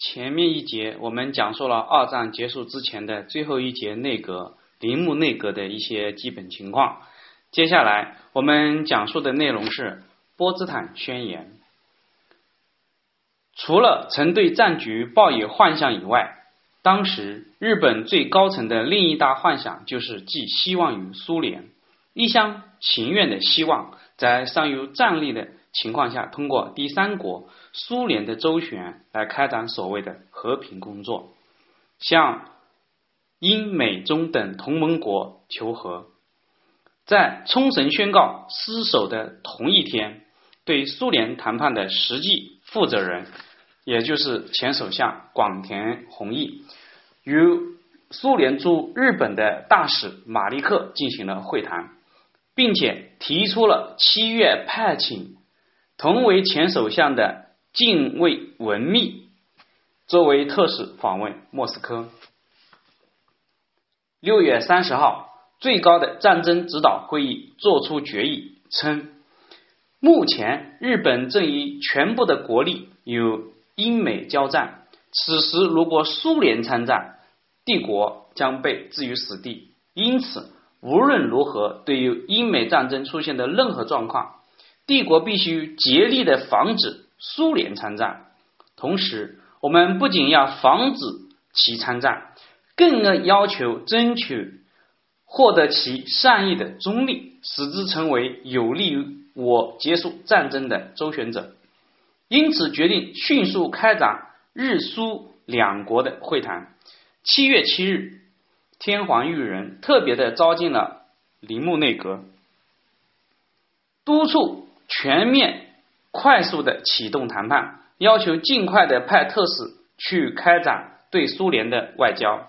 前面一节我们讲述了二战结束之前的最后一节内阁铃木内阁的一些基本情况。接下来我们讲述的内容是波茨坦宣言。除了曾对战局抱有幻想以外，当时日本最高层的另一大幻想就是寄希望于苏联，一厢情愿的希望在尚有战力的情况下，通过第三国苏联的周旋来开展所谓的和平工作，向英美中等同盟国求和。在冲绳宣告失守的同一天，对苏联谈判的实际负责人。也就是前首相广田弘毅与苏联驻日本的大使马利克进行了会谈，并且提出了七月派遣同为前首相的近卫文秘作为特使访问莫斯科。六月三十号，最高的战争指导会议作出决议，称目前日本正以全部的国力与。英美交战，此时如果苏联参战，帝国将被置于死地。因此，无论如何，对于英美战争出现的任何状况，帝国必须竭力的防止苏联参战。同时，我们不仅要防止其参战，更要要求争取获得其善意的中立，使之成为有利于我结束战争的周旋者。因此，决定迅速开展日苏两国的会谈。七月七日，天皇裕仁特别的召进了铃木内阁，督促全面、快速的启动谈判，要求尽快的派特使去开展对苏联的外交。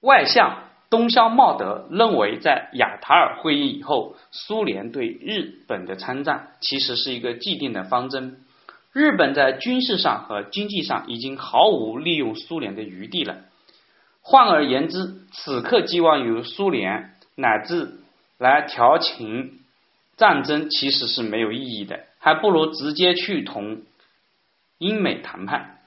外相。东乡茂德认为，在亚塔尔会议以后，苏联对日本的参战其实是一个既定的方针。日本在军事上和经济上已经毫无利用苏联的余地了。换而言之，此刻寄望于苏联乃至来调停战争，其实是没有意义的，还不如直接去同英美谈判。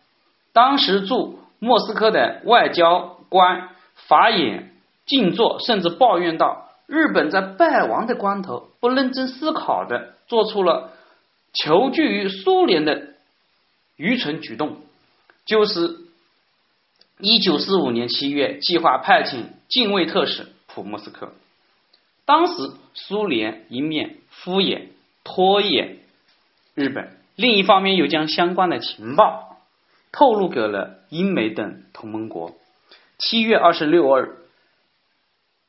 当时驻莫斯科的外交官法眼。静坐，甚至抱怨道：“日本在败亡的关头，不认真思考的，做出了求助于苏联的愚蠢举动。”就是一九四五年七月，计划派遣近卫特使普莫斯科。当时苏联一面敷衍拖延日本，另一方面又将相关的情报透露给了英美等同盟国。七月二十六日。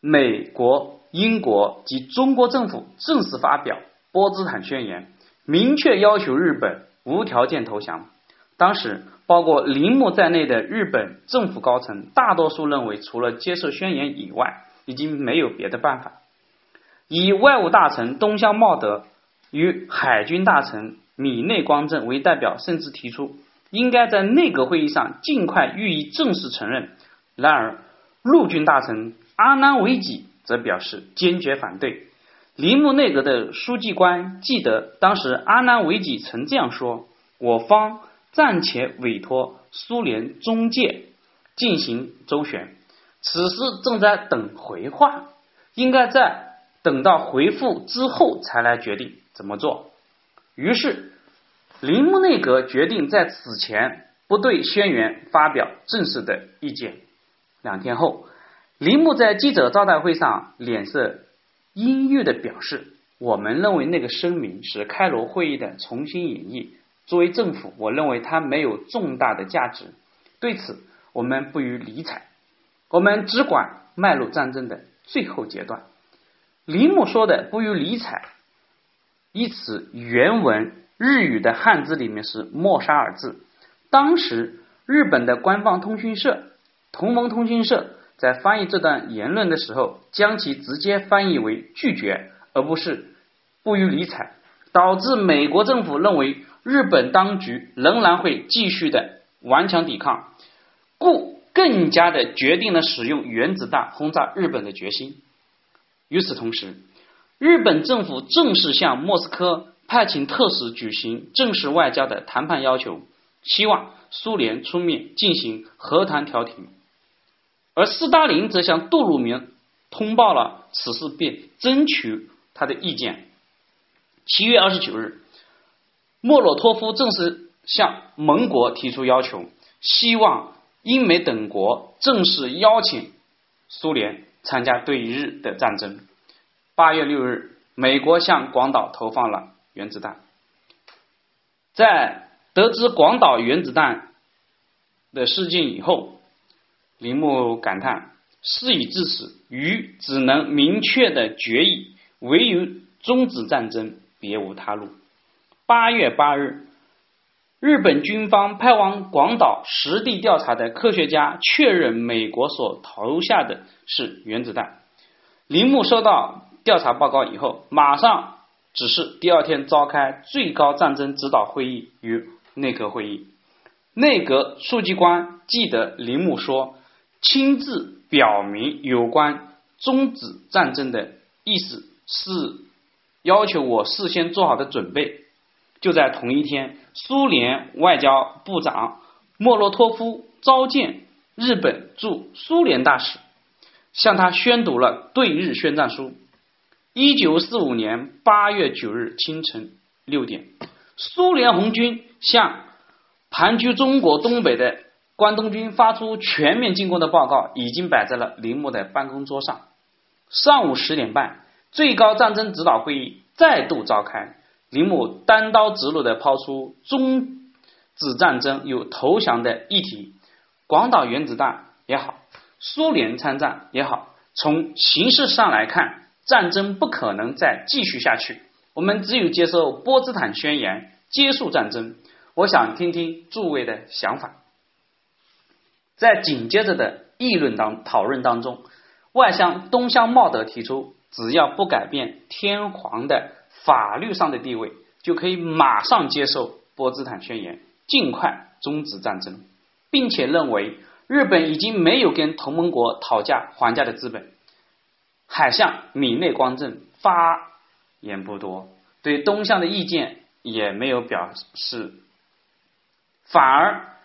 美国、英国及中国政府正式发表波茨坦宣言，明确要求日本无条件投降。当时，包括铃木在内的日本政府高层大多数认为，除了接受宣言以外，已经没有别的办法。以外务大臣东乡茂德与海军大臣米内光正为代表，甚至提出应该在内阁会议上尽快予以正式承认。然而，陆军大臣。阿南惟几则表示坚决反对。铃木内阁的书记官记得，当时阿南惟几曾这样说：“我方暂且委托苏联中介进行周旋，此时正在等回话，应该在等到回复之后才来决定怎么做。”于是，铃木内阁决定在此前不对宣言发表正式的意见。两天后。铃木在记者招待会上脸色阴郁的表示：“我们认为那个声明是开罗会议的重新演绎。作为政府，我认为它没有重大的价值。对此，我们不予理睬。我们只管迈入战争的最后阶段。”铃木说的“不予理睬”一词原文日语的汉字里面是“莫沙尔字。当时日本的官方通讯社同盟通讯社。在翻译这段言论的时候，将其直接翻译为拒绝，而不是不予理睬，导致美国政府认为日本当局仍然会继续的顽强抵抗，故更加的决定了使用原子弹轰炸日本的决心。与此同时，日本政府正式向莫斯科派请特使举行正式外交的谈判要求，希望苏联出面进行和谈调停，而斯大林则向杜鲁门通报了此事，并争取他的意见。七月二十九日，莫洛托夫正式向盟国提出要求，希望英美等国正式邀请苏联参加对日的战争。八月六日，美国向广岛投放了原子弹。在得知广岛原子弹的事件以后，铃木感叹：“事已至此，余只能明确的决议，唯有终止战争，别无他路。”八月八日，日本军方派往广岛实地调查的科学家确认，美国所投下的是原子弹。铃木收到。调查报告以后，马上指示第二天召开最高战争指导会议与内阁会议。内阁书记官记得铃木说，亲自表明有关终止战争的意思是要求我事先做好的准备。就在同一天，苏联外交部长莫洛托夫召见日本驻苏联大使，向他宣读了对日宣战书。一九四五年八月九日清晨六点，苏联红军向盘踞中国东北的关东军发出全面进攻的报告，已经摆在了铃木的办公桌上。上午十点半，最高战争指导会议再度召开，铃木单刀直入的抛出中止战争有投降的议题。广岛原子弹也好，苏联参战也好，从形式上来看。战争不可能再继续下去，我们只有接受波茨坦宣言，结束战争。我想听听诸位的想法。在紧接着的议论当讨论当中，外相东乡茂德提出，只要不改变天皇的法律上的地位，就可以马上接受波茨坦宣言，尽快终止战争，并且认为日本已经没有跟同盟国讨价还价的资本。海相米内光政发言不多，对东向的意见也没有表示，反而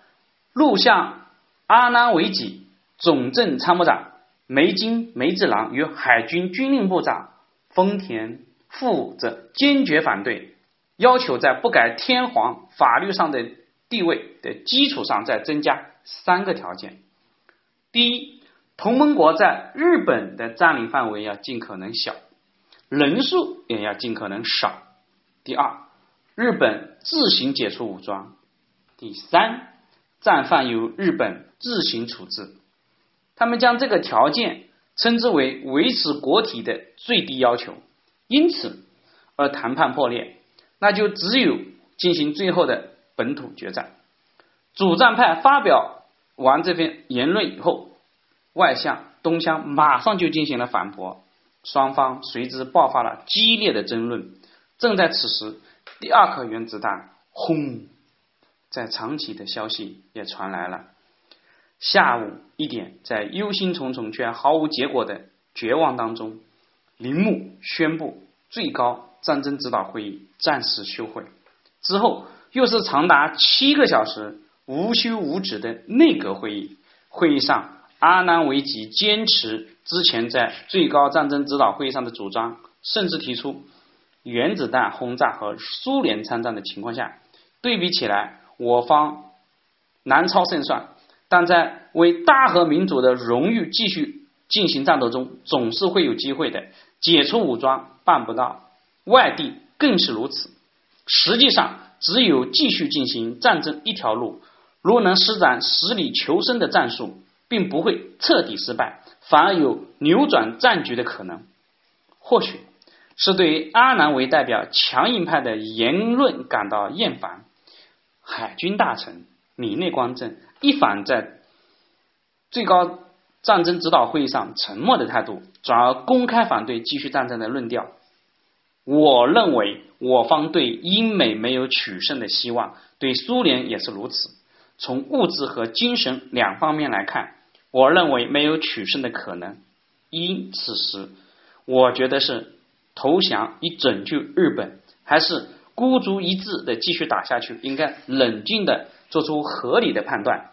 陆相阿南惟几总政参谋长梅津梅治郎与海军军令部长丰田负责坚决反对，要求在不改天皇法律上的地位的基础上再增加三个条件：第一。同盟国在日本的占领范围要尽可能小，人数也要尽可能少。第二，日本自行解除武装。第三，战犯由日本自行处置。他们将这个条件称之为维持国体的最低要求。因此，而谈判破裂，那就只有进行最后的本土决战。主战派发表完这篇言论以后。外相东乡马上就进行了反驳，双方随之爆发了激烈的争论。正在此时，第二颗原子弹轰，在长崎的消息也传来了。下午一点，在忧心忡忡却毫无结果的绝望当中，铃木宣布最高战争指导会议暂时休会。之后又是长达七个小时无休无止的内阁会议，会议上。阿南惟几坚持之前在最高战争指导会议上的主张，甚至提出原子弹轰炸和苏联参战的情况下，对比起来，我方难超胜算。但在为大和民主的荣誉继续进行战斗中，总是会有机会的。解除武装办不到，外地更是如此。实际上，只有继续进行战争一条路。如能施展死里求生的战术。并不会彻底失败，反而有扭转战局的可能。或许是对阿南为代表强硬派的言论感到厌烦，海军大臣米内光政一反在最高战争指导会议上沉默的态度，转而公开反对继续战争的论调。我认为我方对英美没有取胜的希望，对苏联也是如此。从物质和精神两方面来看。我认为没有取胜的可能，因此时，我觉得是投降以拯救日本，还是孤注一掷的继续打下去？应该冷静的做出合理的判断，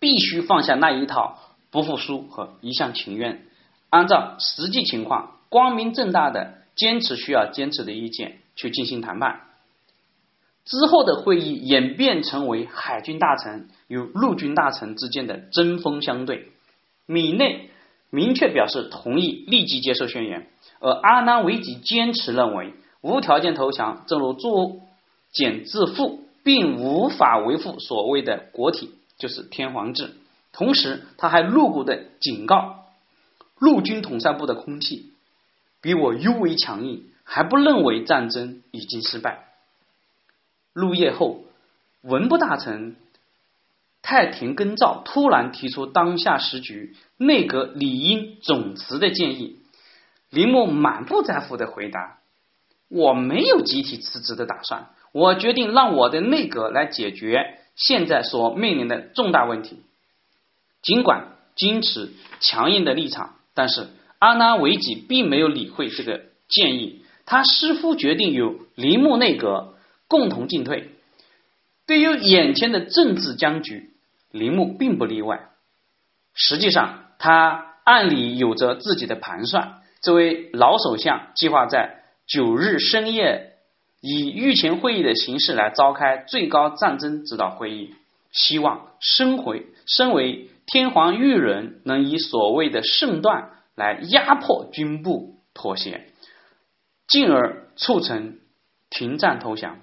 必须放下那一套不服输和一厢情愿，按照实际情况，光明正大的坚持需要坚持的意见去进行谈判。之后的会议演变成为海军大臣与陆军大臣之间的针锋相对。米内明确表示同意立即接受宣言，而阿南维吉坚持认为无条件投降，正如作茧自缚，并无法维护所谓的国体，就是天皇制。同时，他还露骨的警告陆军统帅部的空气比我尤为强硬，还不认为战争已经失败。入夜后，文部大臣太田根造突然提出当下时局内阁理应总辞的建议。林木满不在乎的回答：“我没有集体辞职的打算，我决定让我的内阁来解决现在所面临的重大问题。”尽管坚持强硬的立场，但是阿拉维吉并没有理会这个建议，他似乎决定由铃木内阁。共同进退。对于眼前的政治僵局，铃木并不例外。实际上，他暗里有着自己的盘算。这位老首相计划在九日深夜以御前会议的形式来召开最高战争指导会议，希望身回身为天皇裕人，能以所谓的圣断来压迫军部妥协，进而促成停战投降。